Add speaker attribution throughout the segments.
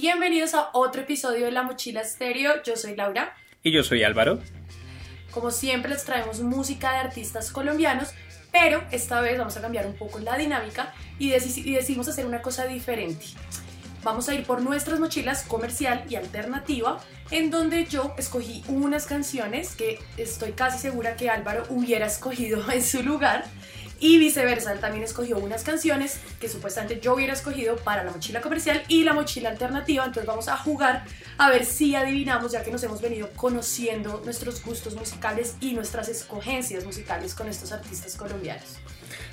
Speaker 1: Bienvenidos a otro episodio de La Mochila Estéreo. Yo soy Laura.
Speaker 2: Y yo soy Álvaro.
Speaker 1: Como siempre les traemos música de artistas colombianos, pero esta vez vamos a cambiar un poco la dinámica y, y decidimos hacer una cosa diferente. Vamos a ir por nuestras mochilas comercial y alternativa, en donde yo escogí unas canciones que estoy casi segura que Álvaro hubiera escogido en su lugar y viceversa, también escogió unas canciones que supuestamente yo hubiera escogido para la mochila comercial y la mochila alternativa, entonces vamos a jugar a ver si adivinamos ya que nos hemos venido conociendo nuestros gustos musicales y nuestras escogencias musicales con estos artistas colombianos.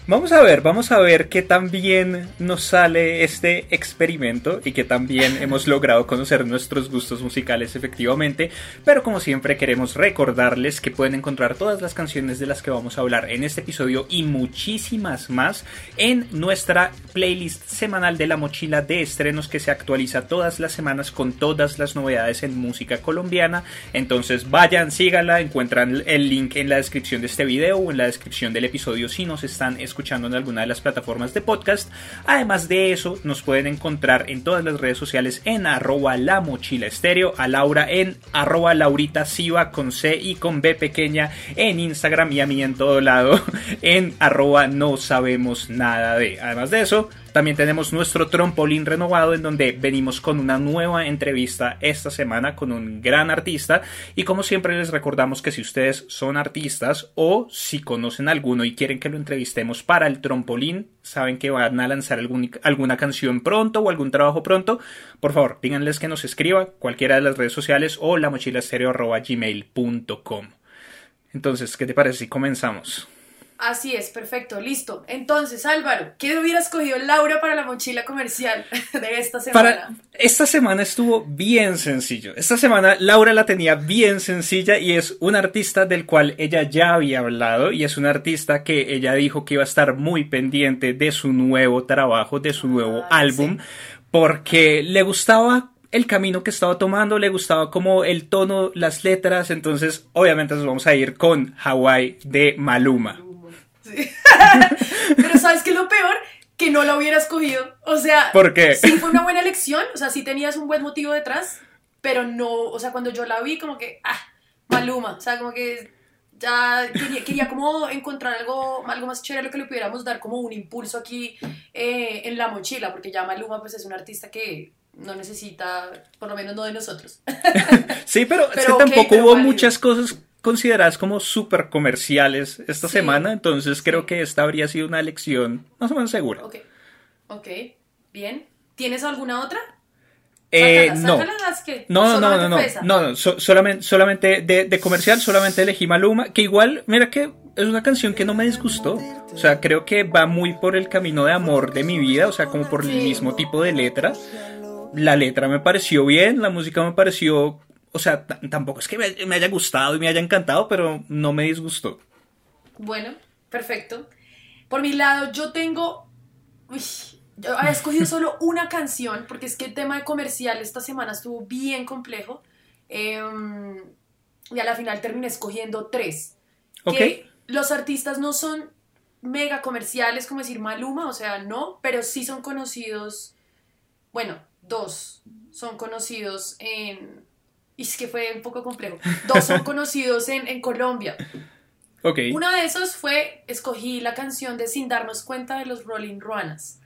Speaker 2: Vamos a ver, vamos a ver qué tan bien nos sale este experimento y que también hemos logrado conocer nuestros gustos musicales efectivamente. Pero como siempre queremos recordarles que pueden encontrar todas las canciones de las que vamos a hablar en este episodio y muchísimas más en nuestra playlist semanal de la mochila de estrenos que se actualiza todas las semanas con todas las novedades en música colombiana. Entonces vayan, síganla, encuentran el link en la descripción de este video o en la descripción del episodio si nos están escuchando escuchando en alguna de las plataformas de podcast. Además de eso, nos pueden encontrar en todas las redes sociales en arroba la mochila estéreo, a Laura en arroba Laurita con C y con B pequeña en Instagram y a mí en todo lado en arroba no sabemos nada de. Además de eso, también tenemos nuestro trompolín renovado en donde venimos con una nueva entrevista esta semana con un gran artista y como siempre les recordamos que si ustedes son artistas o si conocen alguno y quieren que lo entrevistemos para el trompolín, saben que van a lanzar alguna canción pronto o algún trabajo pronto, por favor díganles que nos escriba cualquiera de las redes sociales o la mochila gmail.com. Entonces, ¿qué te parece si comenzamos?
Speaker 1: Así es, perfecto, listo. Entonces, Álvaro, ¿qué hubiera escogido Laura para la mochila comercial de esta semana?
Speaker 2: Para esta semana estuvo bien sencillo. Esta semana Laura la tenía bien sencilla y es un artista del cual ella ya había hablado y es un artista que ella dijo que iba a estar muy pendiente de su nuevo trabajo, de su nuevo ah, álbum, porque le gustaba el camino que estaba tomando, le gustaba como el tono, las letras, entonces obviamente nos vamos a ir con Hawaii de Maluma.
Speaker 1: Pero ¿sabes qué es lo peor? Que no la hubiera escogido. O sea,
Speaker 2: ¿por qué?
Speaker 1: Sí fue una buena elección, o sea, sí tenías un buen motivo detrás, pero no, o sea, cuando yo la vi como que, ah, Maluma, o sea, como que ya quería, como encontrar algo, algo más chévere, lo que le pudiéramos dar como un impulso aquí eh, en la mochila, porque ya Maluma pues es un artista que no necesita, por lo menos no de nosotros.
Speaker 2: sí, pero, es que tampoco hubo muchas cosas consideradas como súper comerciales esta semana, entonces creo que esta habría sido una elección más o menos segura.
Speaker 1: Ok, ok, bien. ¿Tienes alguna otra?
Speaker 2: Eh, no. no. no. no, no, no, solamente, solamente de, comercial, solamente elegí Maluma, que igual, mira que es una canción que no me disgustó. O sea, creo que va muy por el camino de amor de mi vida, o sea, como por el mismo tipo de letra. La letra me pareció bien, la música me pareció o sea, tampoco es que me, haya gustado y me haya encantado, pero no me disgustó.
Speaker 1: Bueno, perfecto. Por mi lado, yo tengo. Uy, yo había escogido solo una canción, porque es que el tema de comercial esta semana estuvo bien complejo. Em, y a la final terminé escogiendo tres.
Speaker 2: Ok.
Speaker 1: los artistas no son mega comerciales, como decir Maluma, o sea, no, pero sí son conocidos. Bueno, dos son conocidos en y es que fue un poco complejo. Dos son conocidos en, en Colombia.
Speaker 2: Okay.
Speaker 1: Uno de esos fue, escogí la canción de Sin darnos cuenta de los Rolling Ruanas.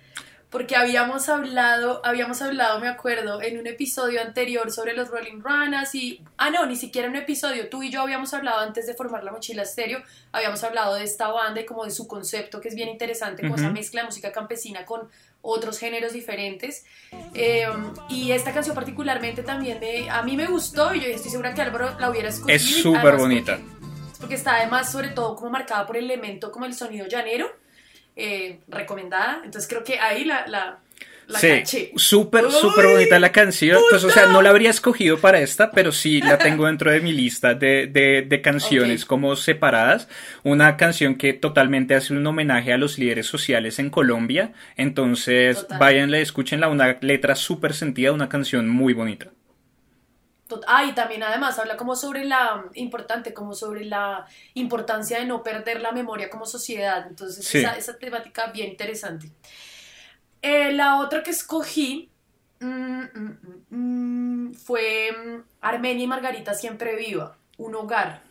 Speaker 1: Porque habíamos hablado, habíamos hablado, me acuerdo, en un episodio anterior sobre los Rolling Ruanas y... Ah, no, ni siquiera en un episodio. Tú y yo habíamos hablado antes de formar la mochila estéreo, habíamos hablado de esta banda y como de su concepto, que es bien interesante, como esa mezcla de música campesina con otros géneros diferentes. Em, y esta canción particularmente también me, a mí me gustó y yo estoy segura que Álvaro la hubiera escogido.
Speaker 2: Es súper bonita.
Speaker 1: Porque, está además sobre todo como marcada por el elemento como el sonido llanero, eh, recomendada. Entonces creo que ahí la, la
Speaker 2: sí, súper, súper bonita la canción. Pues, o sea, no la habría escogido para esta, pero sí la tengo dentro de mi lista de, de, canciones como separadas. Una canción que totalmente hace un homenaje a los líderes sociales en Colombia. Entonces, váyanle, escúchenla, una letra súper sentida, una canción muy bonita.
Speaker 1: Ah, y también además habla como sobre la importante, como sobre la importancia de no perder la memoria como sociedad. Entonces, esa, esa temática bien interesante. Eh, la otra que escogí mm, mm, mm, fue Armenia y Margarita Siempre Viva, Un Hogar.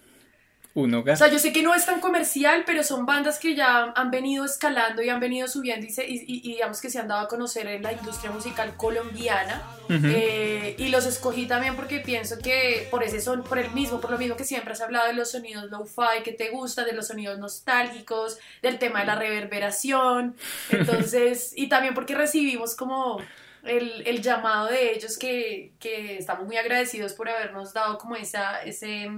Speaker 2: Un hogar.
Speaker 1: O sea, yo sé que no es tan comercial, pero son bandas que ya han venido escalando y han venido subiendo y, se- y- digamos que se han dado a conocer en la industria musical colombiana. Eh, y los escogí también porque pienso que por ese son, por el mismo, por lo mismo que siempre has hablado de los sonidos lo-fi que te gustan, de los sonidos nostálgicos, del tema de la reverberación. Entonces, y también porque recibimos como el, el llamado de ellos que, que estamos muy agradecidos por habernos dado como esa, ese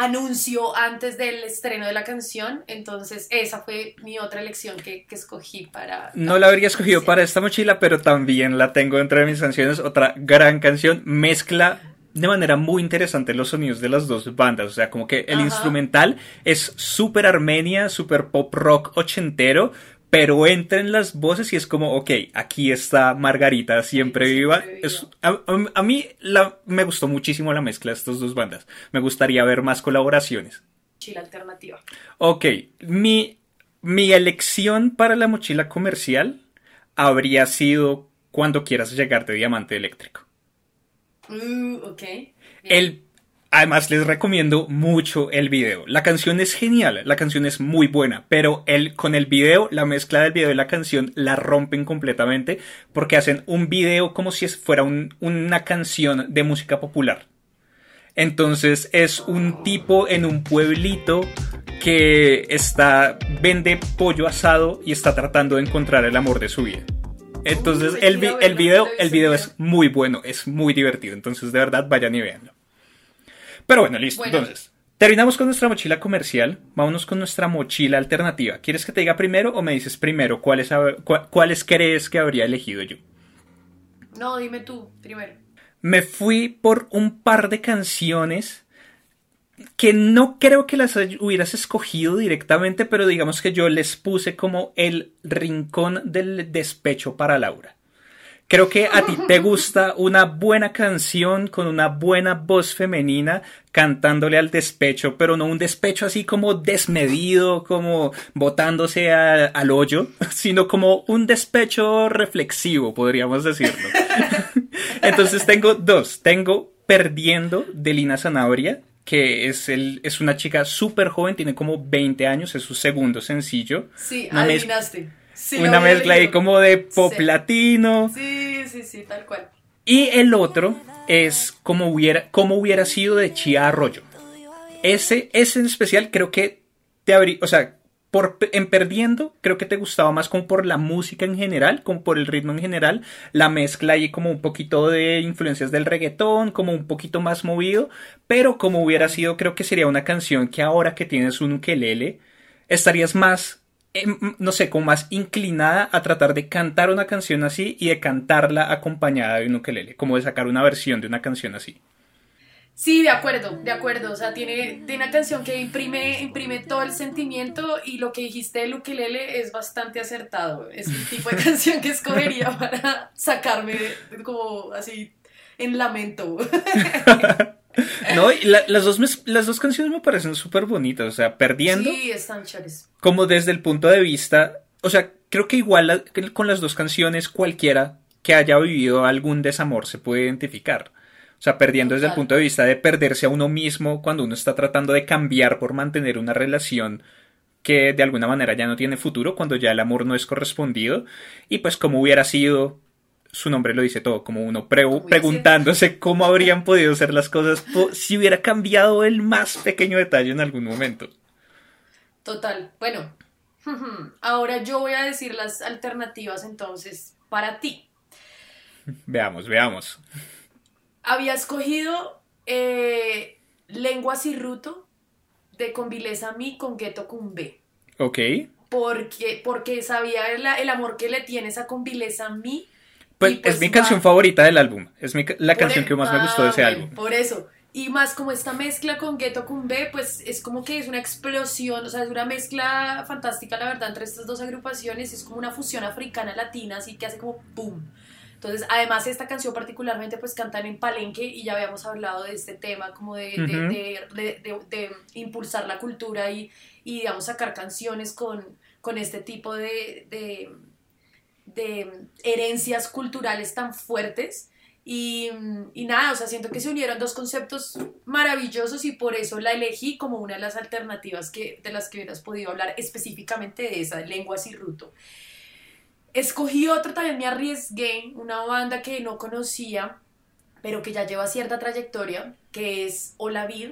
Speaker 1: anuncio antes del estreno de la canción. Entonces, esa fue mi otra elección que, que escogí para...
Speaker 2: No la habría escogido para esta mochila, pero también la tengo entre mis canciones. Otra gran canción. Mezcla de manera muy interesante los sonidos de las dos bandas. O sea, como que el
Speaker 1: Ajá.
Speaker 2: instrumental es súper armenia, súper pop rock ochentero. Pero entra en las voces y es como, ok, aquí está Margarita, siempre viva. Es, a, mí la, me gustó muchísimo la mezcla de estas dos bandas. Me gustaría ver más colaboraciones.
Speaker 1: Chila alternativa.
Speaker 2: Ok, mi, mi elección para la mochila comercial habría sido cuando quieras llegar de diamante eléctrico.
Speaker 1: Uh, ok. Bien.
Speaker 2: El, además les recomiendo mucho el video. La canción es genial, la canción es muy buena, pero el, con el video, la mezcla del video y la canción la rompen completamente porque hacen un video como si fuera un- una canción de música popular. Entonces es un tipo en un pueblito que está vende pollo asado y está tratando de encontrar el amor de su vida. Entonces el, el video, el video
Speaker 1: video.
Speaker 2: es muy bueno, es muy divertido. Entonces de verdad vayan y véanlo. Pero bueno, listo.
Speaker 1: Bueno.
Speaker 2: Entonces terminamos con nuestra mochila comercial. Vámonos con nuestra mochila alternativa. ¿Quieres que te diga primero o me dices primero cuáles, cua- cuáles crees que habría elegido yo?
Speaker 1: No, dime tú primero.
Speaker 2: me fui por un par de canciones que no creo que las hubieras escogido directamente, pero digamos que yo les puse como el rincón del despecho para Laura. Creo que a ti te gusta una buena canción con una buena voz femenina cantándole al despecho, pero no un despecho así como desmedido, como botándose a- al hoyo, sino como un despecho reflexivo, podríamos decirlo. Entonces tengo dos. Tengo Perdiendo de Lina Zanabria, que es, el, es una chica súper joven, tiene como 20 años, es su segundo sencillo.
Speaker 1: Sí,
Speaker 2: Una
Speaker 1: adivinaste. Sí,
Speaker 2: una mezcla ahí como de pop
Speaker 1: Sí.
Speaker 2: latino.
Speaker 1: Sí, sí, sí, tal cual.
Speaker 2: Y el otro es como hubiera, como hubiera sido de Chía Arroyo. Ese, ese en especial creo que te abrí, o sea, por, en Perdiendo creo que te gustaba más como por la música en general, como por el ritmo en general, la mezcla ahí como un poquito de influencias del reggaetón, como un poquito más movido, pero como hubiera sido creo que sería una canción que ahora que tienes un ukelele, estarías más, em, no sé, como más inclinada a tratar de cantar una canción así y de cantarla acompañada de un ukelele, como de sacar una versión de una canción así.
Speaker 1: Sí, de acuerdo, de acuerdo. O sea, tiene, tiene una canción que imprime, imprime todo el sentimiento y lo que dijiste del ukelele es bastante acertado. Es el tipo de canción que escogería para sacarme como así en lamento.
Speaker 2: No, y la- las, dos, las dos canciones me parecen súper bonitas, o sea, perdiendo
Speaker 1: Sí, están chéveres.
Speaker 2: como desde el punto de vista, o sea, creo que igual la- con las dos canciones cualquiera que haya vivido algún desamor se puede identificar. O sea, perdiendo desde el punto de vista de perderse a uno mismo cuando uno está tratando de cambiar por mantener una relación que de alguna manera ya no tiene futuro, cuando ya el amor no es correspondido. Y pues como hubiera sido, su nombre lo dice todo, como uno pre- preguntándose cómo habrían podido ser las cosas si hubiera cambiado el más pequeño detalle en algún momento.
Speaker 1: Total. Bueno, ahora yo voy a decir las alternativas entonces para ti.
Speaker 2: Veamos, veamos.
Speaker 1: Había escogido eh, Lenguas y Ruto de Convileza Mi con Gueto Cumbe.
Speaker 2: Ok.
Speaker 1: Porque, porque sabía el, el amor que le tienes a Convileza Mi.
Speaker 2: Pues,
Speaker 1: pues
Speaker 2: es mi
Speaker 1: va-
Speaker 2: canción favorita del álbum. Es mi la
Speaker 1: Por
Speaker 2: canción
Speaker 1: e-
Speaker 2: que más me gustó de ese álbum.
Speaker 1: Por eso. Y más como esta mezcla con Ghetto Cumbe, pues es como que es una explosión, o sea, es una mezcla fantástica, la verdad, entre estas dos agrupaciones. Es como una fusión africana-latina, así que hace como ¡boom! Entonces, además, esta canción particularmente, pues cantan en Palenque y ya habíamos hablado de este tema, como de, de-
Speaker 2: Ujú.
Speaker 1: de- de- de- de impulsar la cultura y, y, digamos, sacar canciones con, con este tipo de, de, herencias culturales tan fuertes. Y, y, nada, o sea, siento que se unieron dos conceptos maravillosos y por eso la elegí como una de las alternativas que, de las que hubieras podido hablar específicamente de esa, Lenguas y Ruto. Escogí otra, también me arriesgué, una banda que no conocía, pero que ya lleva cierta trayectoria, que es Olavid,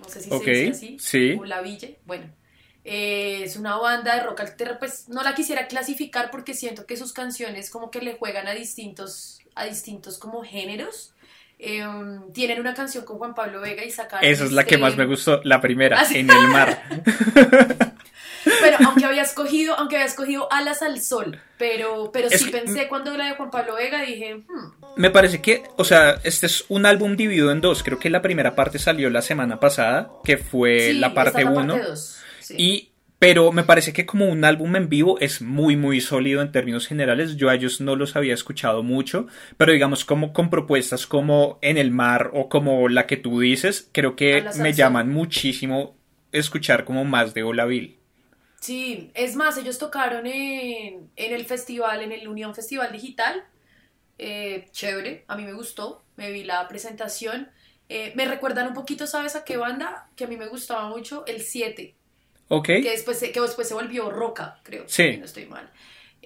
Speaker 1: no sé si se dice así,
Speaker 2: sí.
Speaker 1: Olaville, bueno, eh, es una banda de rock alterno, pues no la quisiera clasificar porque siento que sus canciones como que le juegan a distintos, a distintos como géneros. Em, tienen una canción con Juan Pablo Vega y sacaron...
Speaker 2: Esa es la que más me gustó, la primera, ¿Ah, En el mar.
Speaker 1: Pero aunque había escogido, aunque había escogido Alas al Sol, pero, pero sí pensé cuando la de Juan Pablo Vega, dije... Hmm".
Speaker 2: Me parece que, o sea, este es un álbum dividido en dos. Creo que la primera parte salió la semana pasada, que fue la parte 1. Y pero me parece que como un álbum en vivo es muy muy sólido en términos generales. Yo a ellos no los había escuchado mucho, pero digamos como con propuestas como En el mar o como la que tú dices, creo que me llaman muchísimo escuchar como más de Olaville.
Speaker 1: Sí, es más, ellos tocaron en, el festival, en el Unión Festival Digital. Eh, chévere, a mí me gustó, me vi la presentación. Eh, me recuerdan un poquito, ¿sabes a qué banda? Que a mí me gustaba mucho, el 7.
Speaker 2: Ok.
Speaker 1: Que después, que después se volvió roca, creo.
Speaker 2: Sí.
Speaker 1: No estoy mal.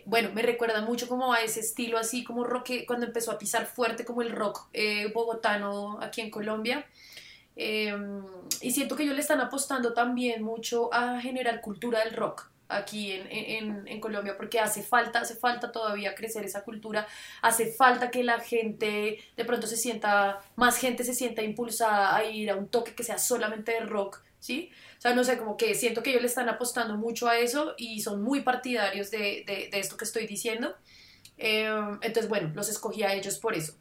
Speaker 1: Bueno, me recuerda mucho como a ese estilo así como rock, cuando empezó a pisar fuerte como el rock eh, bogotano aquí en Colombia. Em, y siento que ellos le están apostando también mucho a generar cultura del rock aquí en, en, en, Colombia porque hace falta, hace falta todavía crecer esa cultura, hace falta que la gente de pronto se sienta, más gente se sienta impulsada a ir a un toque que sea solamente de rock, ¿sí? O sea, no sé, como que siento que ellos le están apostando mucho a eso y son muy partidarios de, de, de esto que estoy diciendo. Em, entonces, bueno, los escogí a ellos por eso.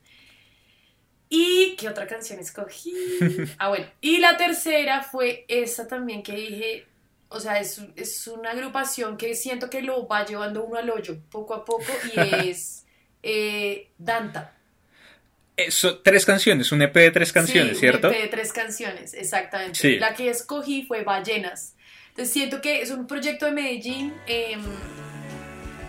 Speaker 1: ¿Y qué otra canción escogí? Ah, bueno. Y la tercera fue esa también que dije, o sea, es, es una agrupación que siento que lo va llevando uno al hoyo poco a poco y es eh, Danta.
Speaker 2: Eso, tres canciones, un EP de tres canciones, ¿cierto?
Speaker 1: Un EP de tres canciones, exactamente. La que escogí fue Ballenas. Entonces siento que es un proyecto de Medellín. Em,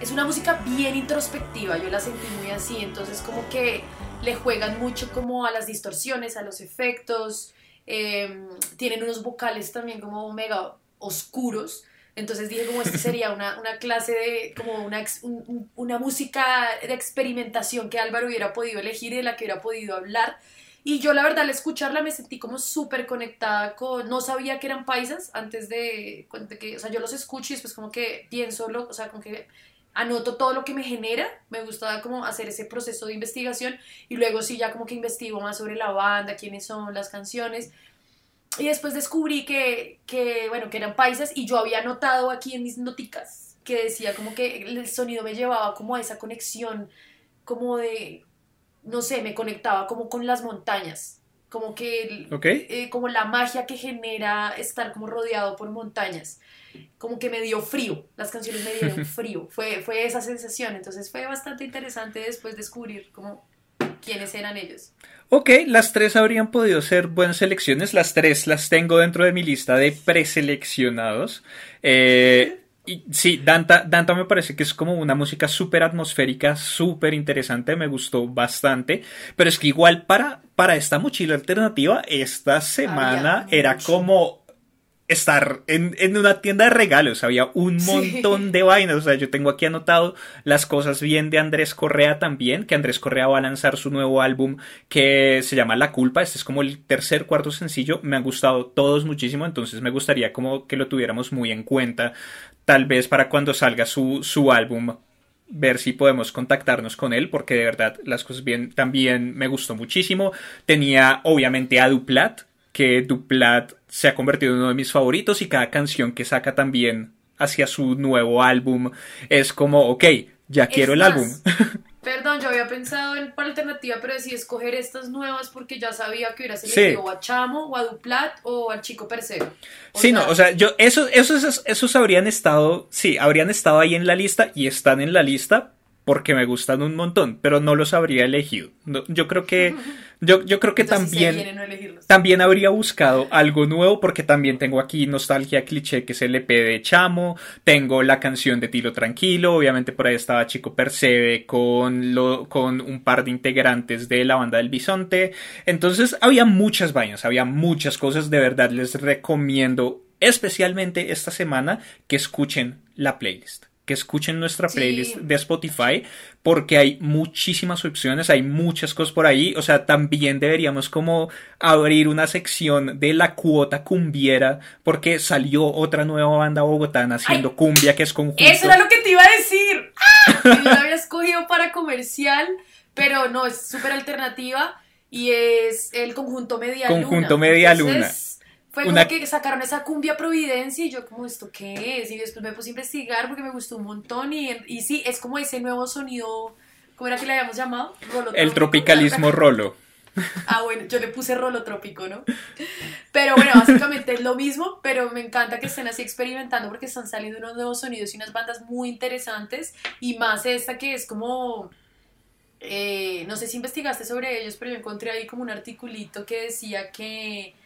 Speaker 1: es una música bien introspectiva, yo la sentí muy así, entonces como que le juegan mucho como a las distorsiones, a los efectos, em, tienen unos vocales también como mega oscuros, entonces dije como esto sería una, una clase de, como una, una música de experimentación que Álvaro hubiera podido elegir y de la que hubiera podido hablar. Y yo la verdad al escucharla me sentí como súper conectada con, no sabía que eran paisas antes de, de, que, o sea, yo los escucho y después como que pienso, lo, o sea, como que anoto todo lo que me genera, me gusta como hacer ese proceso de investigación y luego sí ya como que investigo más sobre la banda, quiénes son las canciones y después descubrí que, que bueno, que eran paisas y yo había notado aquí en mis noticas que decía como que el sonido me llevaba como a esa conexión como de, no sé, me conectaba como con las montañas, como que, eh, como la magia que genera estar como rodeado por montañas como que me dio frío, las canciones me dieron frío, fue, fue esa sensación, entonces fue bastante interesante después descubrir como quiénes eran ellos.
Speaker 2: Ok, las tres habrían podido ser buenas selecciones, las tres las tengo dentro de mi lista de preseleccionados. Eh, y sí, Danta, Danta me parece que es como una música súper atmosférica, súper interesante, me gustó bastante, pero es que igual para, para esta mochila alternativa, esta semana era como estar en, una tienda de regalos. Había un montón de vainas. O sea, yo tengo aquí anotado las cosas bien de Andrés Correa también, que Andrés Correa va a lanzar su nuevo álbum que se llama La Culpa. Este es como el tercer, cuarto sencillo. Me han gustado todos muchísimo, entonces me gustaría como que lo tuviéramos muy en cuenta. Tal vez para cuando salga su, su álbum ver si podemos contactarnos con él porque de verdad las cosas bien también me gustó muchísimo tenía obviamente a Duplat que Duplat se ha convertido en uno de mis favoritos y cada canción que saca también hacia su nuevo álbum es como, ok, ya quiero el álbum.
Speaker 1: Perdón, yo había pensado en por alternativa, pero decidí escoger estas nuevas porque ya sabía que hubiera elegido a Chamo, o a Duplat, o al Chico Perseo.
Speaker 2: sí, no, o sea, yo, esos, esos, esos habrían estado, sí, habrían estado ahí en la lista y están en la lista, porque me gustan un montón, pero no los habría elegido. yo creo que yo, yo creo que también también habría buscado algo nuevo porque también tengo aquí nostalgia cliché que es el EP de Chamo, tengo la canción de Tilo Tranquilo, obviamente por ahí estaba Chico Percebe con lo con un par de integrantes de la banda del Bisonte. Entonces, había muchas vainas, había muchas cosas, de verdad les recomiendo especialmente esta semana que escuchen la playlist que escuchen nuestra playlist de Spotify porque hay muchísimas opciones, hay muchas cosas por ahí, o sea, también deberíamos como abrir una sección de la cuota cumbiera porque salió otra nueva banda bogotana haciendo cumbia que es conjunto.
Speaker 1: Eso era lo que te iba a decir. ¡Ah! Yo la había escogido para comercial, pero no, es súper alternativa y es el conjunto Media
Speaker 2: Luna. Conjunto Media Luna.
Speaker 1: Fue como que sacaron esa cumbia Providencia y yo como, ¿esto qué es? Y después me puse a investigar porque me gustó un montón y, y sí, es como ese nuevo sonido, ¿cómo era que le habíamos llamado?
Speaker 2: El tropicalismo rolo.
Speaker 1: Ah, bueno, yo le puse rolo trópico, ¿no? Pero bueno, básicamente es lo mismo, pero me encanta que estén así experimentando porque están saliendo unos nuevos sonidos y unas bandas muy interesantes y más esta que es como... Eh, no sé si investigaste sobre ellos, pero yo encontré ahí como un articulito que decía que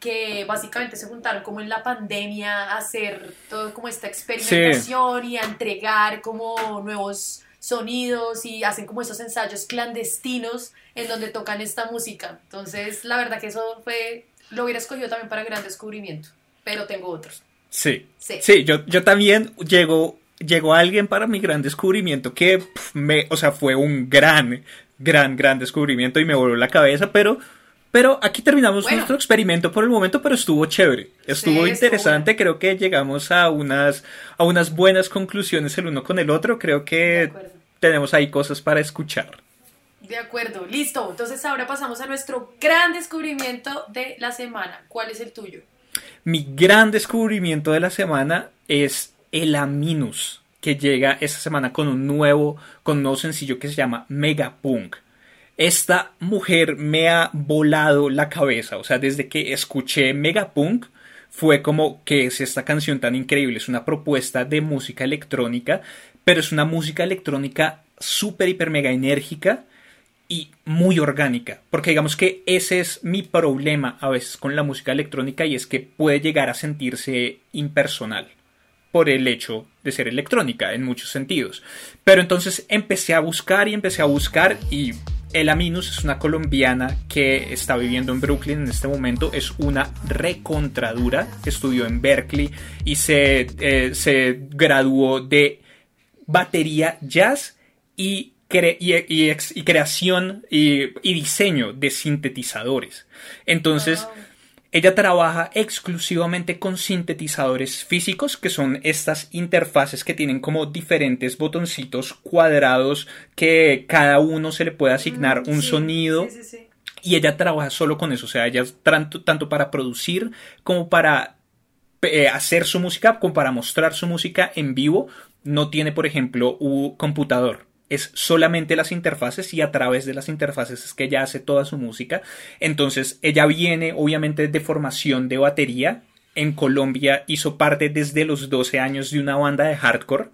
Speaker 1: que básicamente se juntaron como en la pandemia a hacer todo como esta experimentación y a entregar como nuevos sonidos y hacen como esos ensayos clandestinos en donde tocan esta música. Entonces, la verdad que eso fue, lo hubiera escogido también para gran descubrimiento, pero tengo otros.
Speaker 2: Sí, sí, yo, yo también llego, llegó alguien para mi gran descubrimiento que me, o sea, fue un gran, gran, gran descubrimiento y me voló la cabeza, pero pero aquí terminamos nuestro experimento por el momento, pero estuvo chévere. Estuvo interesante, creo que llegamos a unas, a unas buenas conclusiones el uno con el otro. Creo que tenemos ahí cosas para escuchar.
Speaker 1: De acuerdo, listo. Entonces ahora pasamos a nuestro gran descubrimiento de la semana. ¿Cuál es el tuyo?
Speaker 2: Mi gran descubrimiento de la semana es el Aminus, que llega esta semana con un nuevo, con un nuevo sencillo que se llama Megapunk esta mujer me ha volado la cabeza. O sea, desde que escuché Megapunk, fue como que es esta canción tan increíble. Es una propuesta de música electrónica, pero es una música electrónica súper, hiper, mega enérgica y muy orgánica. Porque digamos que ese es mi problema a veces con la música electrónica y es que puede llegar a sentirse impersonal por el hecho de ser electrónica en muchos sentidos. Pero entonces empecé a buscar y empecé a buscar y Ela Minus es una colombiana que está viviendo en Brooklyn en este momento. Es una recontradura. Estudió en Berkeley y se, eh, se graduó de batería jazz y, creación y, diseño de sintetizadores. Entonces, ella trabaja exclusivamente con sintetizadores físicos, que son estas interfaces que tienen como diferentes botoncitos cuadrados que cada uno se le puede asignar mm, un sonido. y ella trabaja solo con eso, o sea, ella tanto, tanto para producir como para eh, hacer su música, como para mostrar su música en vivo, no tiene, por ejemplo, un computador es solamente las interfaces y a través de las interfaces es que ella hace toda su música. Entonces ella viene obviamente de formación de batería. En Colombia hizo parte desde los 12 años de una banda de hardcore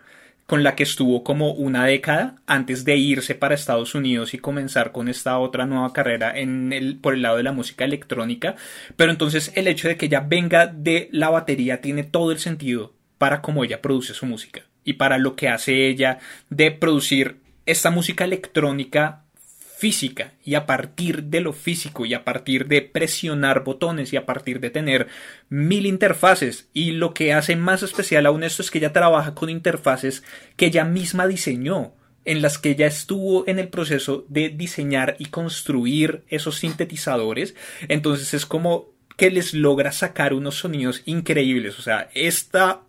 Speaker 2: con la que estuvo como una década antes de irse para Estados Unidos y comenzar con esta otra nueva carrera en el, por el lado de la música electrónica. Pero entonces el hecho de que ella venga de la batería tiene todo el sentido para cómo ella produce su música y para lo que hace ella de producir esta música electrónica física y a partir de lo físico y a partir de presionar botones y a partir de tener mil interfaces. Y lo que hace más especial aún esto es que ella trabaja con interfaces que ella misma diseñó en las que ella estuvo en el proceso de diseñar y construir esos sintetizadores. Entonces es como que les logra sacar unos sonidos increíbles. O sea esta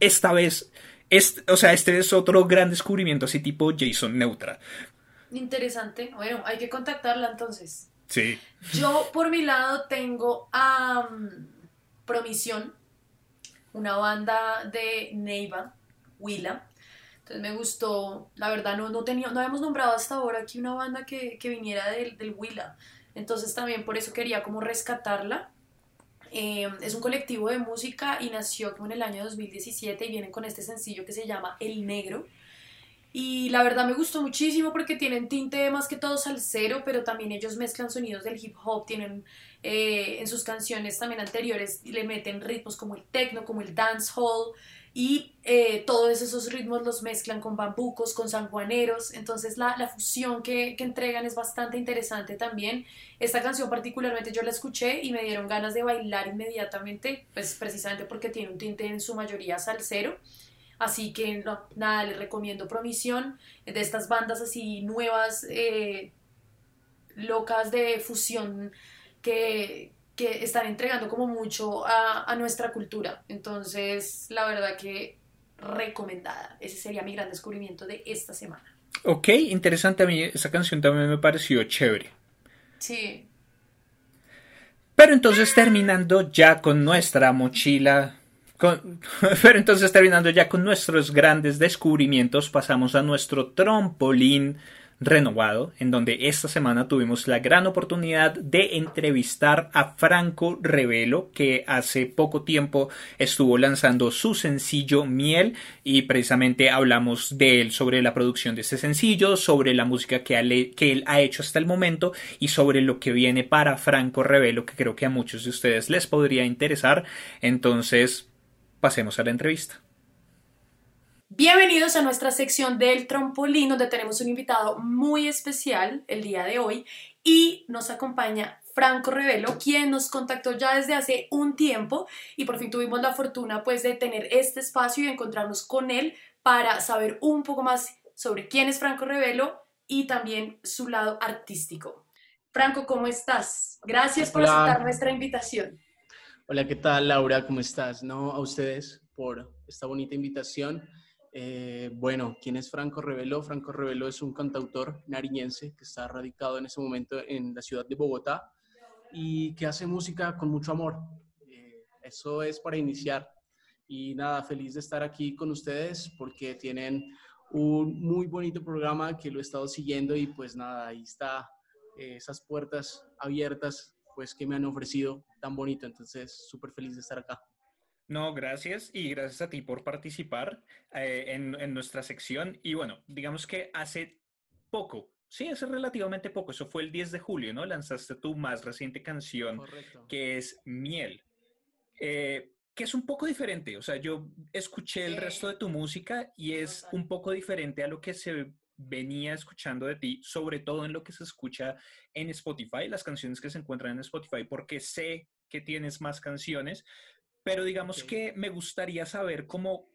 Speaker 2: esta vez este, o sea, este es otro gran descubrimiento así tipo Jason Neutra.
Speaker 1: Interesante. Bueno, hay que contactarla entonces.
Speaker 2: Sí.
Speaker 1: Yo, por mi lado, tengo a Promisión, una banda de Neiva, Willa. Entonces me gustó, la verdad, no, no, tenía, no habíamos nombrado hasta ahora aquí una banda que, viniera del, del Willa. Entonces también por eso quería como rescatarla. Em, es un colectivo de música y nació como en el año 2017 y vienen con este sencillo que se llama El Negro. Y la verdad me gustó muchísimo porque tienen tinte más que todo salsero, pero también ellos mezclan sonidos del hip hop, tienen eh, en sus canciones también anteriores, le meten ritmos como el techno, como el dancehall, y eh, todos esos ritmos los mezclan con bambucos, con sanjuaneros, entonces la, la fusión que, que, entregan es bastante interesante también. Esta canción particularmente yo la escuché y me dieron ganas de bailar inmediatamente, pues precisamente porque tiene un tinte en su mayoría salsero. Así que nada, les recomiendo Promisión de estas bandas así nuevas, eh, locas de fusión que, que están entregando como mucho a, a, nuestra cultura. Entonces, la verdad que recomendada. Ese sería mi gran descubrimiento de esta semana.
Speaker 2: Ok, interesante. A mí esa canción también me pareció chévere.
Speaker 1: Sí.
Speaker 2: Pero entonces terminando ya con nuestra mochila con, pero entonces terminando ya con nuestros grandes descubrimientos, pasamos a nuestro trampolín renovado, en donde esta semana tuvimos la gran oportunidad de entrevistar a Franco Revelo, que hace poco tiempo estuvo lanzando su sencillo Miel y precisamente hablamos de él sobre la producción de este sencillo, sobre la música que, que él ha hecho hasta el momento y sobre lo que viene para Franco Revelo, que creo que a muchos de ustedes les podría interesar. Entonces, pasemos a la entrevista.
Speaker 1: Bienvenidos a nuestra sección del Trompolín, donde tenemos un invitado muy especial el día de hoy y nos acompaña Franco Revelo, quien nos contactó ya desde hace un tiempo y por fin tuvimos la fortuna pues de tener este espacio y encontrarnos con él para saber un poco más sobre quién es Franco Revelo y también su lado artístico. Franco, ¿cómo estás? Gracias por
Speaker 3: Hola.
Speaker 1: aceptar nuestra invitación.
Speaker 3: Hola, ¿qué tal Laura? ¿Cómo estás? No, a ustedes por esta bonita invitación. Eh, bueno, ¿quién es Franco Revelo? Franco Revelo es un cantautor nariñense que está radicado en ese momento en la ciudad de Bogotá y que hace música con mucho amor. Eh, eso es para iniciar. Y nada, feliz de estar aquí con ustedes porque tienen un muy bonito programa que lo he estado siguiendo y pues nada, ahí está eh, esas puertas abiertas pues que me han ofrecido tan bonito. Entonces, súper feliz de estar acá.
Speaker 2: No, gracias y gracias a ti por participar eh, en, en, nuestra sección. Y bueno, digamos que hace poco, sí, hace relativamente poco, eso fue el 10 de julio, ¿no? Lanzaste tu más reciente canción,
Speaker 3: Correcto.
Speaker 2: que es Miel, eh, que es un poco diferente. O sea, yo escuché el resto de tu música y es un poco diferente a lo que se venía escuchando de ti, sobre todo en lo que se escucha en Spotify, las canciones que se encuentran en Spotify, porque sé que tienes más canciones, pero digamos okay. que me gustaría saber cómo,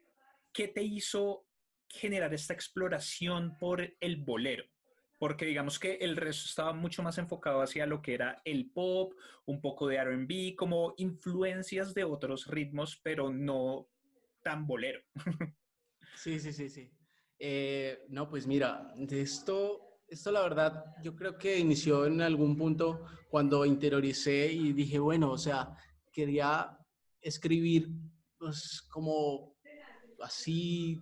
Speaker 2: qué te hizo generar esta exploración por el bolero, porque digamos que el resto estaba mucho más enfocado hacia lo que era el pop, un poco de RB, como influencias de otros ritmos, pero no tan bolero.
Speaker 3: Sí, sí, sí, sí. Eh, no, pues mira, de esto, esto la verdad, yo creo que inició en algún punto cuando interioricé y dije, bueno, o sea, quería escribir, pues como así,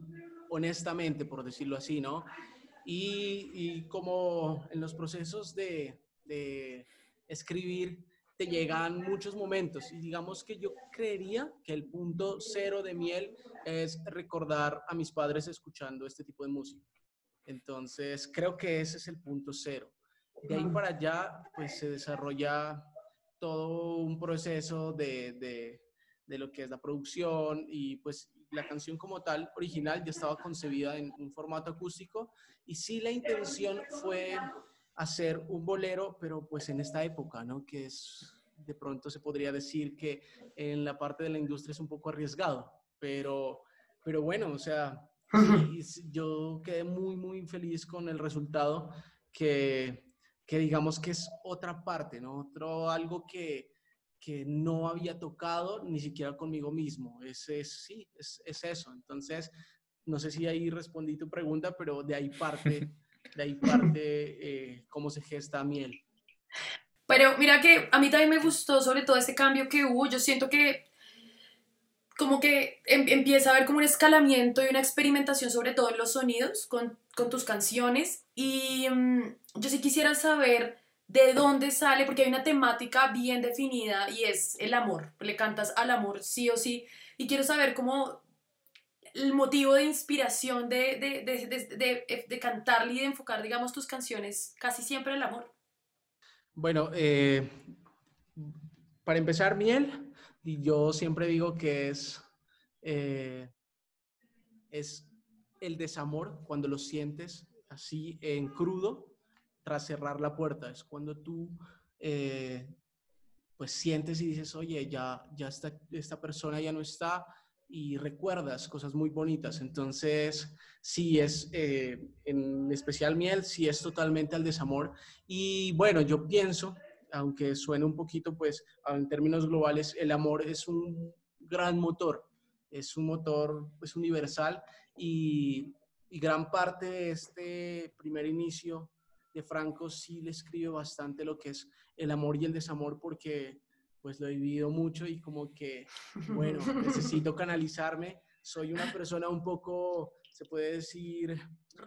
Speaker 3: honestamente, por decirlo así, ¿no? Y, como en los procesos de, de escribir, te llegan muchos momentos y digamos que yo creería que el punto cero de miel es recordar a mis padres escuchando este tipo de música. Entonces, creo que ese es el punto cero. De ahí para allá, pues se desarrolla todo un proceso de, de lo que es la producción y pues la canción como tal, original, ya estaba concebida en un formato acústico y sí la intención fue hacer un bolero, pero pues en esta época, ¿no? Que es, de pronto se podría decir que en la parte de la industria es un poco arriesgado, pero, pero bueno, o sea, yo quedé muy, muy feliz con el resultado que, que digamos que es otra parte, ¿no? Otro, algo que, que no había tocado ni siquiera conmigo mismo. Es, es sí, es, es eso. Entonces, no sé si ahí respondí tu pregunta, pero de ahí parte de ahí parte eh, cómo se gesta miel.
Speaker 1: Pero mira que a mí también me gustó sobre todo ese cambio que hubo. Yo siento que como que em empieza a haber como un escalamiento y una experimentación sobre todo en los sonidos con, con tus canciones. Y um, yo sí quisiera saber de dónde sale, porque hay una temática bien definida y es el amor. Le cantas al amor sí o sí. Y quiero saber cómo el motivo de inspiración de, de, de, de, cantar y de enfocar, digamos, tus canciones casi siempre el amor?
Speaker 3: Bueno, eh, para empezar, miel, yo siempre digo que es, eh, es el desamor cuando lo sientes así en crudo tras cerrar la puerta. Es cuando tú eh, pues sientes y dices, oye, ya, ya está, esta persona ya no está y recuerdas cosas muy bonitas. Entonces, sí es, eh, en especial miel, sí es totalmente al desamor. Y bueno, yo pienso, aunque suene un poquito, pues en términos globales, el amor es un gran motor, es un motor pues universal y, y gran parte de este primer inicio de Franco sí le escribe bastante lo que es el amor y el desamor porque pues lo he vivido mucho y como que, bueno, necesito canalizarme. Soy una persona un poco, se puede decir...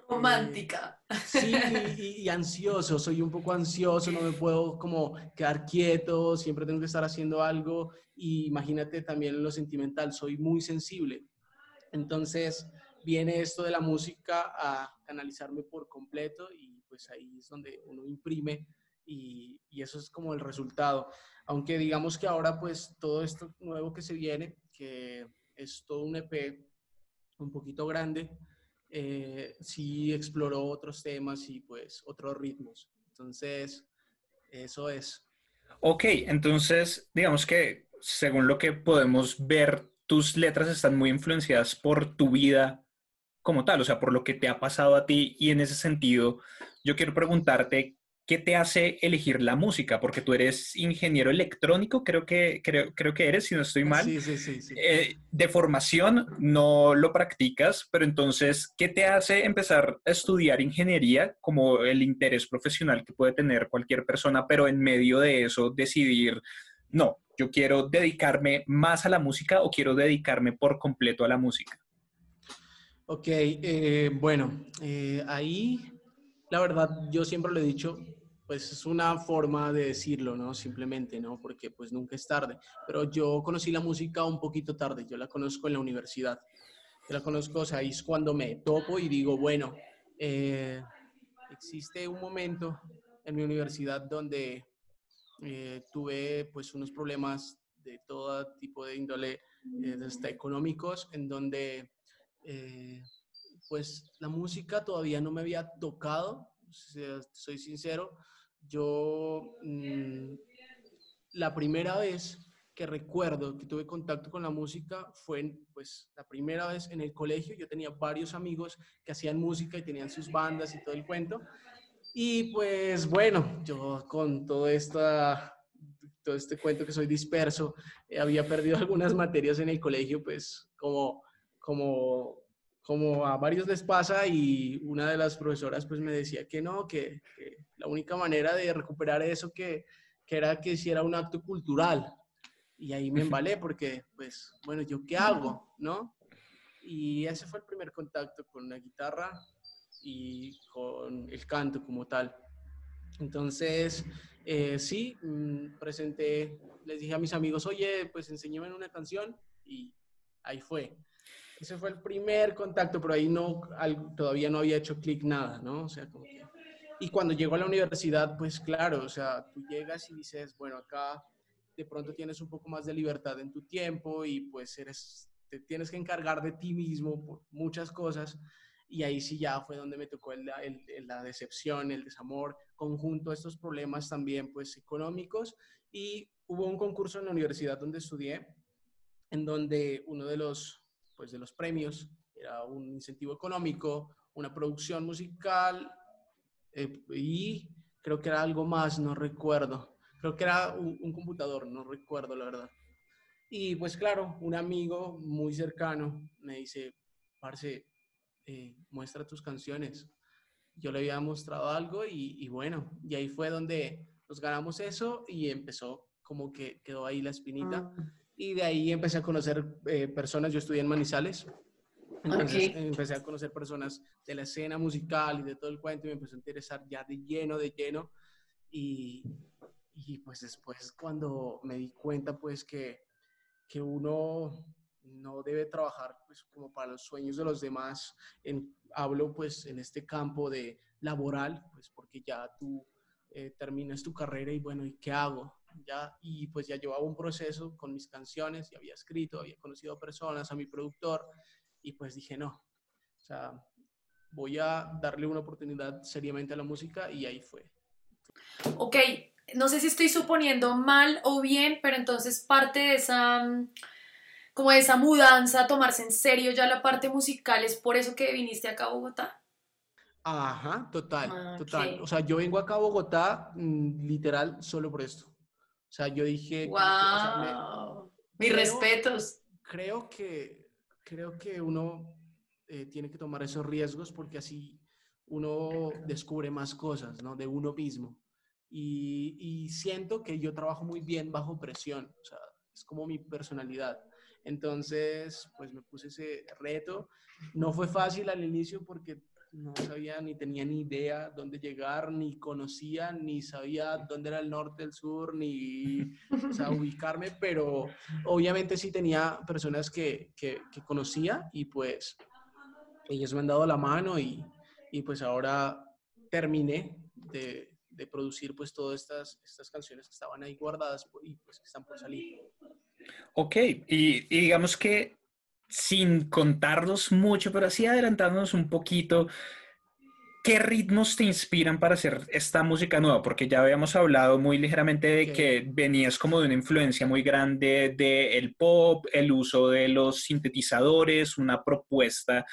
Speaker 1: Romántica.
Speaker 3: sí, y, ansioso, soy un poco ansioso, no me puedo como quedar quieto, siempre tengo que estar haciendo algo y imagínate también lo sentimental, soy muy sensible. Entonces viene esto de la música a canalizarme por completo y pues ahí es donde uno imprime y, y, eso es como el resultado. Aunque digamos que ahora pues todo esto nuevo que se viene, que es todo un EP un poquito grande, eh, sí exploró otros temas y pues otros ritmos. Entonces, eso es.
Speaker 2: Ok, entonces digamos que según lo que podemos ver, tus letras están muy influenciadas por tu vida como tal, o sea, por lo que te ha pasado a ti y en ese sentido, yo quiero preguntarte ¿qué te hace elegir la música? Porque tú eres ingeniero electrónico, creo que, creo, creo que eres, si no estoy mal.
Speaker 3: Sí, sí, sí.
Speaker 2: Eh, de formación no lo practicas, pero entonces, ¿qué te hace empezar a estudiar ingeniería como el interés profesional que puede tener cualquier persona, pero en medio de eso decidir, no, yo quiero dedicarme más a la música o quiero dedicarme por completo a la música?
Speaker 3: Ok, eh, bueno, eh, ahí la verdad, yo siempre lo he dicho, pues es una forma de decirlo, ¿no? Simplemente, ¿no? Porque pues nunca es tarde. Pero yo conocí la música un poquito tarde, yo la conozco en la universidad. Yo la conozco, o sea, ahí es cuando me topo y digo, bueno, eh, existe un momento en mi universidad donde eh, tuve pues unos problemas de todo tipo de índole, eh, hasta económicos, en donde pues la música todavía no me había tocado, soy sincero. Yo, mm, la primera vez que recuerdo que tuve contacto con la música fue, pues, la primera vez en el colegio. Yo tenía varios amigos que hacían música y tenían sus bandas y todo el cuento. Y pues, bueno, yo con todo, esta, todo este cuento que soy disperso, eh, había perdido algunas materias en el colegio, pues, como, como como a varios les pasa y una de las profesoras pues me decía que no, que, la única manera de recuperar eso que, que, era que hiciera un acto cultural. Y ahí me embalé porque pues, bueno, ¿yo qué hago? ¿No? Y ese fue el primer contacto con la guitarra y con el canto como tal. Entonces, eh, sí, mm, presenté, les dije a mis amigos, oye, pues enséñame una canción y ahí fue. Ese fue el primer contacto, pero ahí no, todavía no había hecho clic nada, ¿no? O sea, como que... Y cuando llego a la universidad, pues claro, o sea, tú llegas y dices, bueno, acá de pronto tienes un poco más de libertad en tu tiempo y pues eres, te tienes que encargar de ti mismo por muchas cosas. Y ahí sí ya fue donde me tocó el, la decepción, el desamor, conjunto a estos problemas también pues económicos. Y hubo un concurso en la universidad donde estudié, en donde uno de los pues, de los premios, era un incentivo económico, una producción musical eh, y creo que era algo más, no recuerdo. Creo que era un, computador, no recuerdo la verdad. Y pues claro, un amigo muy cercano me dice, Parce, eh, muestra tus canciones. Yo le había mostrado algo y, y, bueno, y ahí fue donde nos ganamos eso y empezó como que quedó ahí la espinita. Ah. Y de ahí empecé a conocer eh, personas, yo estudié en Manizales, entonces empecé a conocer personas de la escena musical y de todo el cuento y me empezó a interesar ya de lleno, de lleno. Y, y pues después cuando me di cuenta pues que, que uno no debe trabajar pues, como para los sueños de los demás. En, hablo pues en este campo de laboral, pues porque ya tú eh, terminas tu carrera y bueno, ¿y qué hago? Ya, y pues ya llevaba un proceso con mis canciones, y había escrito, había conocido a personas, a mi productor, y pues dije, no, o sea, voy a darle una oportunidad seriamente a la música y ahí fue.
Speaker 1: Ok, no sé si estoy suponiendo mal o bien, pero entonces parte de esa, mm, como de esa mudanza, tomarse en serio ya la parte musical, ¿es por eso que viniste acá a Bogotá?
Speaker 3: Ajá, total, ah, total. O sea, yo vengo acá a Bogotá mm, literal solo por esto. O sea, yo dije...
Speaker 1: ¡Wow! Mis respetos.
Speaker 3: Creo que, creo que uno eh, tiene que tomar esos riesgos porque así uno descubre más cosas, ¿no? De uno mismo. Y, y, siento que yo trabajo muy bien bajo presión, o sea, es como mi personalidad. Entonces, pues me puse ese reto. No fue fácil al inicio porque no sabía ni tenía ni idea dónde llegar, ni conocía, ni sabía dónde era el norte, el sur, ni o sea, ubicarme, pero obviamente sí tenía personas que, que, que, conocía y pues ellos me han dado la mano y, y pues ahora terminé de, de, producir pues todas estas, estas canciones que estaban ahí guardadas y pues que están por salir.
Speaker 2: Ok, y, y digamos que sin contarnos mucho, pero así adelantándonos un poquito, ¿qué ritmos te inspiran para hacer esta música nueva? Porque ya habíamos hablado muy ligeramente de que venías como de una influencia muy grande del pop, el uso de los sintetizadores, una propuesta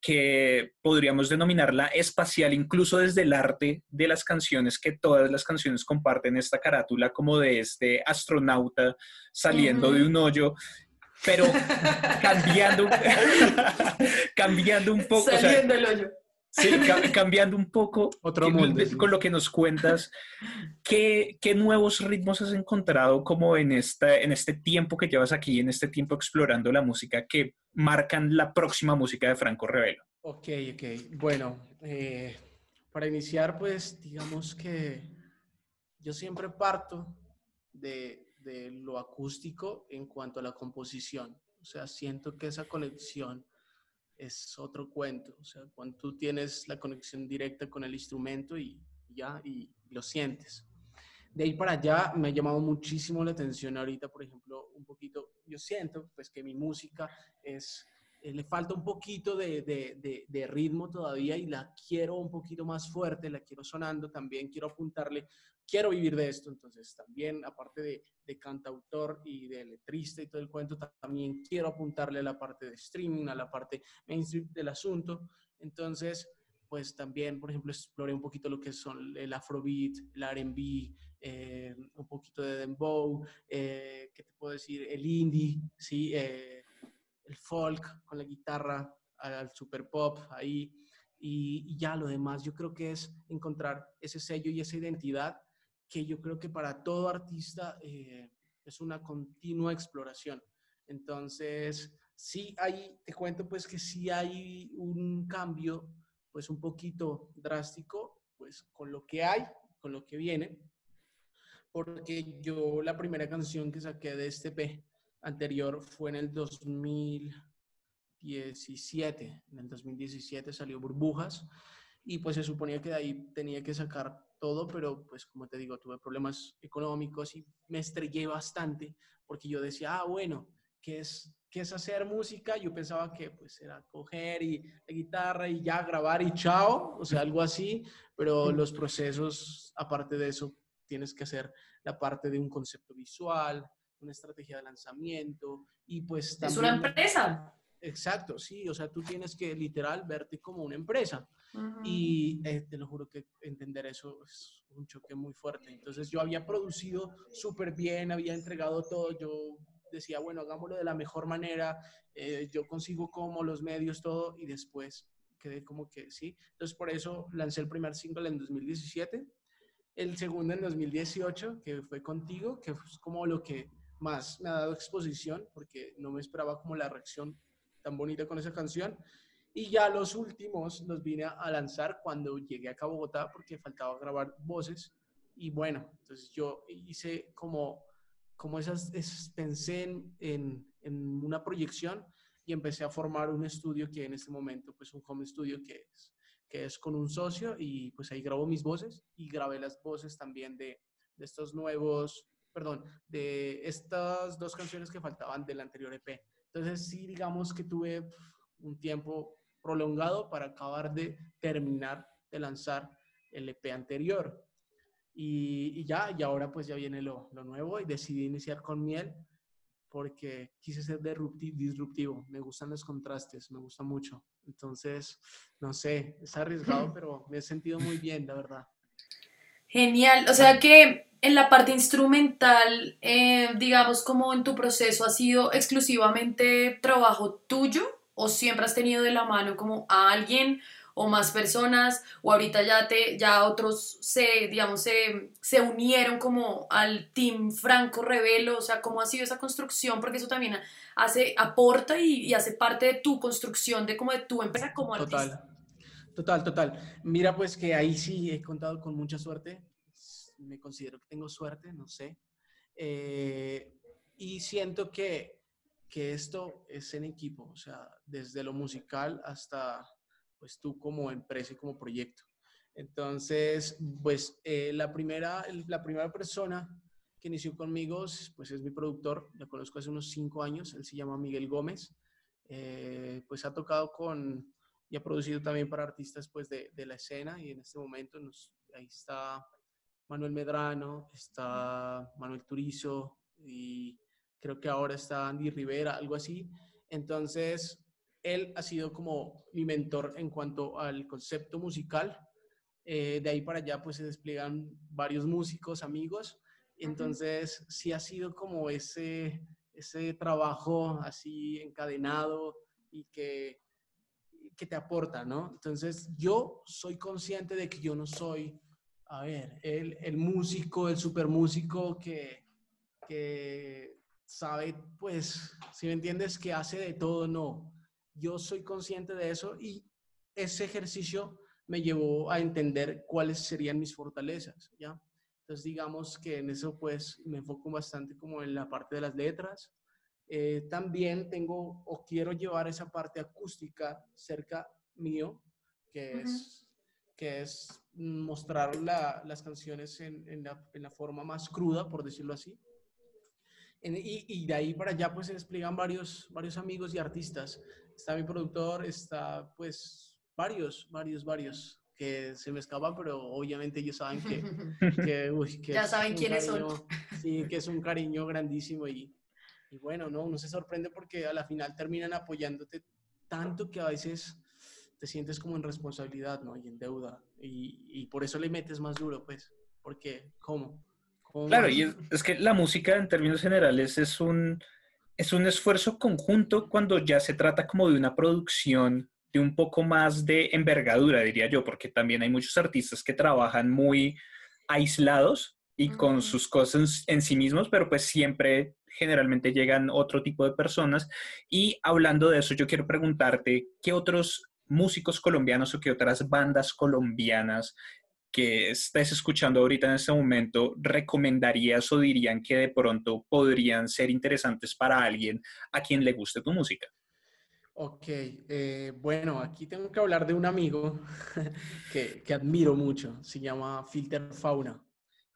Speaker 2: que podríamos denominarla espacial, incluso desde el arte de las canciones, que todas las canciones comparten esta carátula como de este astronauta saliendo de un hoyo pero cambiando, cambiando un poco.
Speaker 1: Saliendo el hoyo.
Speaker 2: Sí, cambiando un poco
Speaker 3: Otro
Speaker 2: con lo que nos cuentas, ¿qué, ¿qué, nuevos ritmos has encontrado como en, esta, en este tiempo que llevas aquí, en este tiempo explorando la música, que marcan la próxima música de Franco Revelo?
Speaker 3: Ok, ok. Bueno, eh, para iniciar, pues digamos que yo siempre parto de, de lo acústico en cuanto a la composición. O sea, siento que esa conexión es otro cuento. O sea, cuando tú tienes la conexión directa con el instrumento y ya, y lo sientes. De ahí para allá me ha llamado muchísimo la atención ahorita, por ejemplo, un poquito, yo siento pues que mi música es, eh, le falta un poquito de, de, de, ritmo todavía y la quiero un poquito más fuerte, la quiero sonando, también quiero apuntarle quiero vivir de esto, entonces también, aparte de, de, cantautor y de letrista y todo el cuento, también quiero apuntarle a la parte de streaming, a la parte mainstream del asunto. Entonces, pues también, por ejemplo, exploré un poquito lo que son el afrobeat, el R&B, eh, un poquito de dembow, eh, ¿qué te puedo decir? El indie, ¿sí? Eh, el folk con la guitarra, al super pop ahí. Y, y, ya lo demás, yo creo que es encontrar ese sello y esa identidad que yo creo que para todo artista eh, es una continua exploración. Entonces, sí hay, te cuento pues que sí hay un cambio pues un poquito drástico pues con lo que hay, con lo que viene, porque yo la primera canción que saqué de este P anterior fue en el 2017, en el 2017 salió Burbujas y pues se suponía que de ahí tenía que sacar todo, pero pues como te digo, tuve problemas económicos y me estrellé bastante porque yo decía, ah, bueno, ¿qué es, qué es hacer música? Yo pensaba que pues era coger y la guitarra y ya grabar y chao, o sea, algo así, pero los procesos, aparte de eso, tienes que hacer la parte de un concepto visual, una estrategia de lanzamiento y pues...
Speaker 1: También, es una empresa.
Speaker 3: Exacto, sí, o sea, tú tienes que literal verte como una empresa. Y eh, te lo juro que entender eso es un choque muy fuerte. Entonces yo había producido súper bien, había entregado todo, yo decía, bueno, hagámoslo de la mejor manera, eh, yo consigo como los medios, todo, y después quedé como que sí. Entonces por eso lancé el primer single en 2017, el segundo en 2018, que fue contigo, que fue como lo que más me ha dado exposición, porque no me esperaba como la reacción tan bonita con esa canción. Y ya los últimos los vine a lanzar cuando llegué acá a Bogotá porque faltaba grabar voces. Y bueno, entonces yo hice como como esas, pensé en, en, en, una proyección y empecé a formar un estudio que en este momento, pues un home studio que es, que es con un socio y pues ahí grabo mis voces y grabé las voces también de, de estos nuevos, perdón, de estas dos canciones que faltaban del anterior EP. Entonces sí, digamos que tuve un tiempo prolongado para acabar de terminar de lanzar el EP anterior. Y, ya, y ahora pues ya viene lo, lo, nuevo y decidí iniciar con miel porque quise ser disruptivo. Me gustan los contrastes, me gusta mucho. Entonces, no sé, es arriesgado, pero me he sentido muy bien, la verdad.
Speaker 1: Genial, o sea que en la parte instrumental, eh, digamos como en tu proceso, ¿ha sido exclusivamente trabajo tuyo o siempre has tenido de la mano como a alguien o más personas o ahorita ya te ya otros se digamos se, se unieron como al team Franco Revelo o sea cómo ha sido esa construcción porque eso también hace aporta y, hace parte de tu construcción de como de tu empresa como
Speaker 3: artista Total, total. Mira, pues que ahí sí he contado con mucha suerte. Me considero que tengo suerte, no sé. Eh, y siento que, que esto es en equipo, o sea, desde lo musical hasta pues tú como empresa y como proyecto. Entonces, pues eh, la, primera, la primera persona que inició conmigo, pues es mi productor, lo conozco hace unos cinco años, él se llama Miguel Gómez, eh, pues ha tocado con y ha producido también para artistas pues, de, la escena y en este momento ahí está Manuel Medrano, está Manuel Turizo y creo que ahora está Andy Rivera, algo así. Entonces, él ha sido como mi mentor en cuanto al concepto musical. Eh, de ahí para allá pues se despliegan varios músicos, amigos. Entonces, sí ha sido como ese, ese trabajo así encadenado y que que te aporta, ¿no? Entonces, yo soy consciente de que yo no soy, a ver, el, el músico, el super músico que, que sabe, pues, si me entiendes, que hace de todo, no. Yo soy consciente de eso y ese ejercicio me llevó a entender cuáles serían mis fortalezas, ¿ya? Entonces, digamos que en eso, pues, me enfoco bastante como en la parte de las letras, eh, también tengo o quiero llevar esa parte acústica cerca mío, que, es, que es mostrar las canciones en, la, forma más cruda, por decirlo así. Y, de ahí para allá pues se despliegan varios, varios amigos y artistas. Está mi productor, está pues varios, varios, varios que se me escapan, pero obviamente ellos saben que... que,
Speaker 1: ya saben quiénes son.
Speaker 3: Sí, que es un cariño grandísimo y, y bueno, no, uno se sorprende porque a la final terminan apoyándote tanto que a veces te sientes como en responsabilidad, ¿no? Y en deuda. Y, y por eso le metes más duro, pues. Porque, ¿cómo?
Speaker 2: Claro, y es, que la música en términos generales es un, es un esfuerzo conjunto cuando ya se trata como de una producción de un poco más de envergadura, diría yo, porque también hay muchos artistas que trabajan muy aislados y con sus cosas en sí mismos, pero pues siempre generalmente llegan otro tipo de personas. Y hablando de eso, yo quiero preguntarte, ¿qué otros músicos colombianos o qué otras bandas colombianas que estés escuchando ahorita en este momento recomendarías o dirían que de pronto podrían ser interesantes para alguien a quien le guste tu música?
Speaker 3: Ok, eh, bueno, aquí tengo que hablar de un amigo que, que, admiro mucho, se llama Filter Fauna.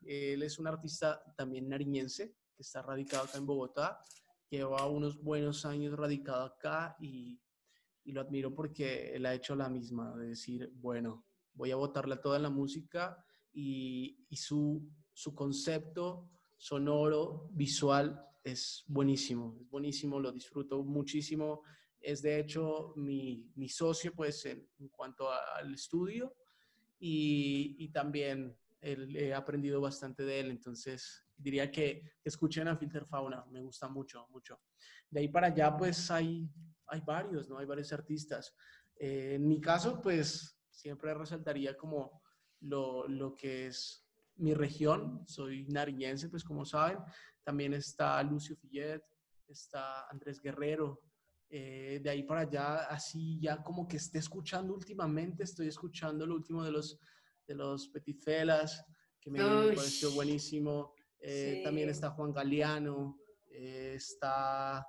Speaker 3: Él es un artista también nariñense, que está radicado acá en Bogotá. Lleva unos buenos años radicado acá y, y lo admiro porque él ha hecho la misma, de decir, bueno, voy a botarle toda la música y, y su, su concepto sonoro, visual, es buenísimo, es buenísimo, lo disfruto muchísimo. Es de hecho mi, mi socio pues en, en cuanto al estudio y, y también he aprendido bastante de él, entonces diría que, escuchen a Filter Fauna, me gusta mucho, mucho. De ahí para allá, pues hay, hay varios, ¿no? Hay varios artistas. Eh, en mi caso, pues siempre resaltaría como lo, lo, que es mi región, soy nariñense, pues como saben, también está Lucio Fillet, está Andrés Guerrero, eh, de ahí para allá, así ya como que esté escuchando últimamente, estoy escuchando lo último de los, de los Petit Felas, que me pareció buenísimo. Eh, también está Juan Galeano, eh, está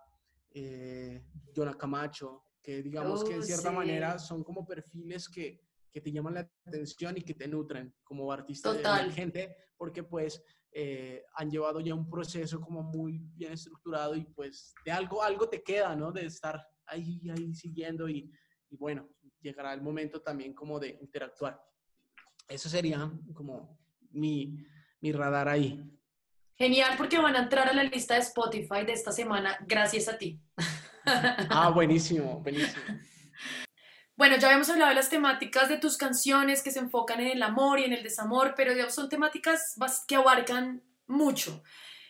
Speaker 3: Jonah Camacho, que digamos que en cierta
Speaker 1: sí.
Speaker 3: manera son como perfiles que, que te llaman la atención y que te nutren como artista
Speaker 1: Total.
Speaker 3: gente, porque pues eh, han llevado ya un proceso como muy bien estructurado y pues de algo, algo te queda, ¿no? De estar ahí, ahí siguiendo y, y bueno, llegará el momento también como de interactuar. Eso sería como mi, mi radar ahí.
Speaker 1: Genial, porque van a entrar a la lista de Spotify de esta semana gracias a ti.
Speaker 3: Ah, buenísimo, buenísimo.
Speaker 1: Bueno, ya habíamos hablado de las temáticas de tus canciones que se enfocan en el amor y en el desamor, pero digamos, son temáticas que abarcan mucho.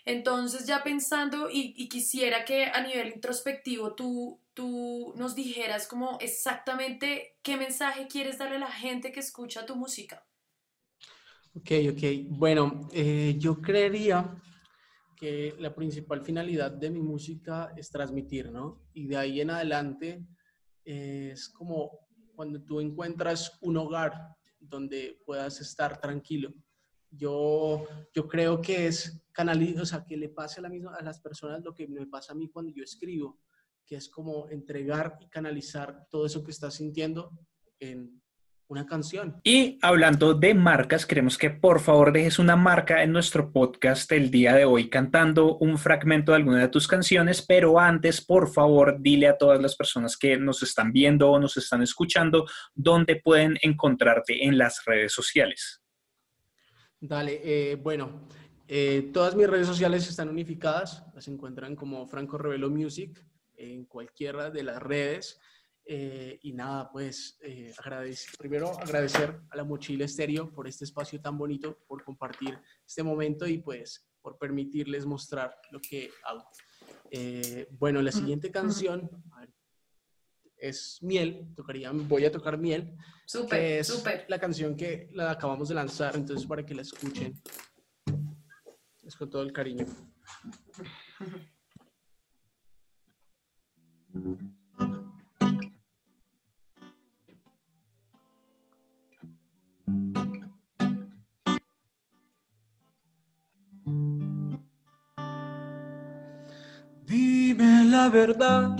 Speaker 1: Entonces, ya pensando, y, y quisiera que a nivel introspectivo tú, tú nos dijeras como exactamente qué mensaje quieres darle a la gente que escucha tu música.
Speaker 3: Ok, ok. Bueno, eh, yo creería que la principal finalidad de mi música es transmitir, ¿no? Y de ahí en adelante es como cuando tú encuentras un hogar donde puedas estar tranquilo. Yo, yo creo que es canalizar, o sea, que le pase a, la a las personas lo que me pasa a mí cuando yo escribo, que es como entregar y canalizar todo eso que estás sintiendo en una canción.
Speaker 2: Y hablando de marcas, queremos que por favor dejes una marca en nuestro podcast el día de hoy cantando un fragmento de alguna de tus canciones, pero antes, por favor, dile a todas las personas que nos están viendo o nos están escuchando dónde pueden encontrarte en las redes sociales.
Speaker 3: Dale, eh, bueno, eh, todas mis redes sociales están unificadas, las encuentran como Franco Revelo Music en cualquiera de las redes. Eh, y nada, pues eh, agradec- primero agradecer a la Mochila Estéreo por este espacio tan bonito, por compartir este momento y pues por permitirles mostrar lo que hago. Eh, bueno, la siguiente canción a ver, es Miel, tocaría, voy a tocar Miel, que
Speaker 1: Súper,
Speaker 3: es
Speaker 1: súper.
Speaker 3: la canción que la acabamos de lanzar, entonces para que la escuchen. Es con todo el cariño. la verdad,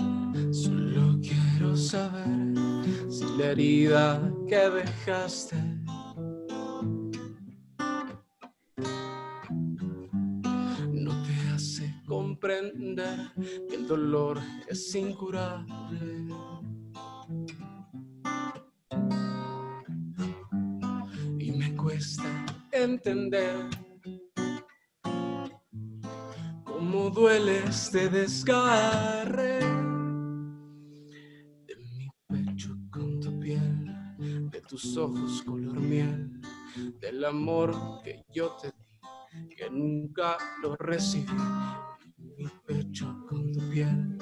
Speaker 3: solo quiero saber si la herida que dejaste no te hace comprender que el dolor es incurable. Y me cuesta entender cómo duele este desgarre de mi pecho con tu piel, de tus ojos color miel, del amor que yo te di, que nunca lo recibí. Mi pecho con tu piel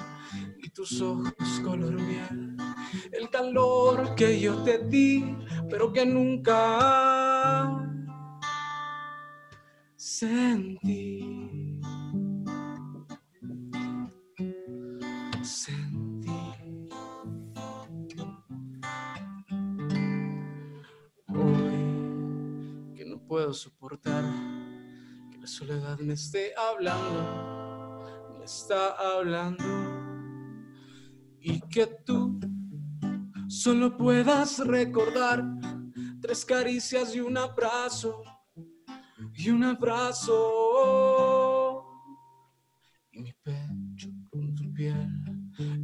Speaker 3: y tus ojos color miel, el calor que yo te di, pero que nunca sentí. Puedo soportar. Que la soledad me esté hablando, me está hablando. Y que tú solo puedas recordar tres caricias y un abrazo y un abrazo. Y mi pecho con tu piel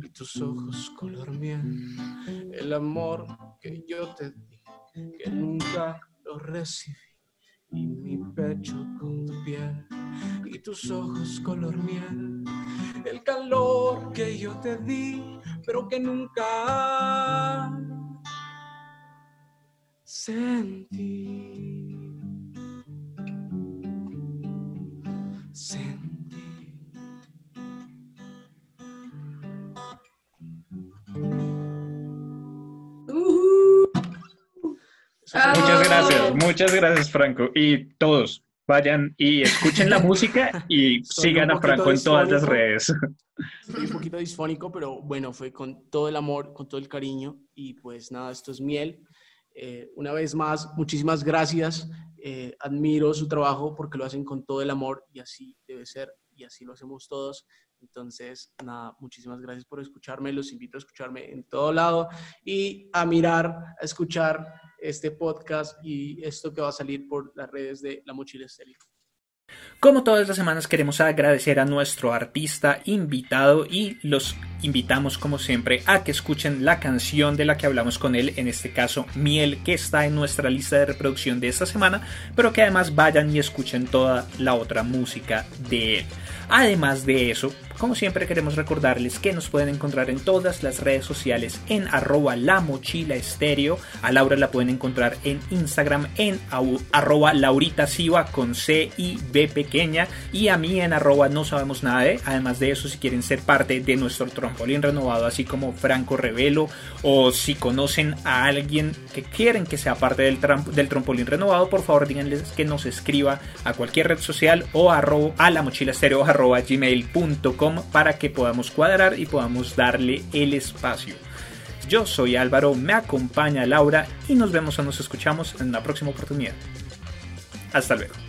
Speaker 3: y tus ojos color miel. El amor que yo te di que nunca lo recibí y mi pecho con tu piel y tus ojos color miel. El calor que yo te di pero que nunca sentí. Sentí Eso fue-
Speaker 2: Muchas gracias, muchas gracias Franco. Y todos vayan y escuchen la música y
Speaker 3: Soy
Speaker 2: sigan a Franco en todas las redes.
Speaker 3: Estoy un poquito disfónico, pero bueno, fue con todo el amor, con todo el cariño y pues nada, esto es miel. Eh, una vez más, muchísimas gracias. Eh, admiro su trabajo porque lo hacen con todo el amor y así debe ser y así lo hacemos todos. Entonces, nada, muchísimas gracias por escucharme. Los invito a escucharme en todo lado y a mirar, a escuchar este podcast y esto que va a salir por las redes de La Mochila Estéreo.
Speaker 2: Como todas las semanas queremos agradecer a nuestro artista invitado y los invitamos como siempre a que escuchen la canción de la que hablamos con él, en este caso Miel, que está en nuestra lista de reproducción de esta semana, pero que además vayan y escuchen toda la otra música de él. Además de eso, como siempre queremos recordarles que nos pueden encontrar en todas las redes sociales en arroba la mochila estéreo. A Laura la pueden encontrar en Instagram en arroba laurita con C y B pequeña y a mí en arroba no sabemos nada de. Además de eso, si quieren ser parte de nuestro trampolín renovado, así como Franco Revelo, o si conocen a alguien que quieren que sea parte del, trampolín renovado, por favor díganles que nos escriba a cualquier red social o arroba, a la mochila estéreo gmail.com para que podamos cuadrar y podamos darle el espacio. Yo soy Álvaro, me acompaña Laura y nos vemos o nos escuchamos en una próxima oportunidad. Hasta luego.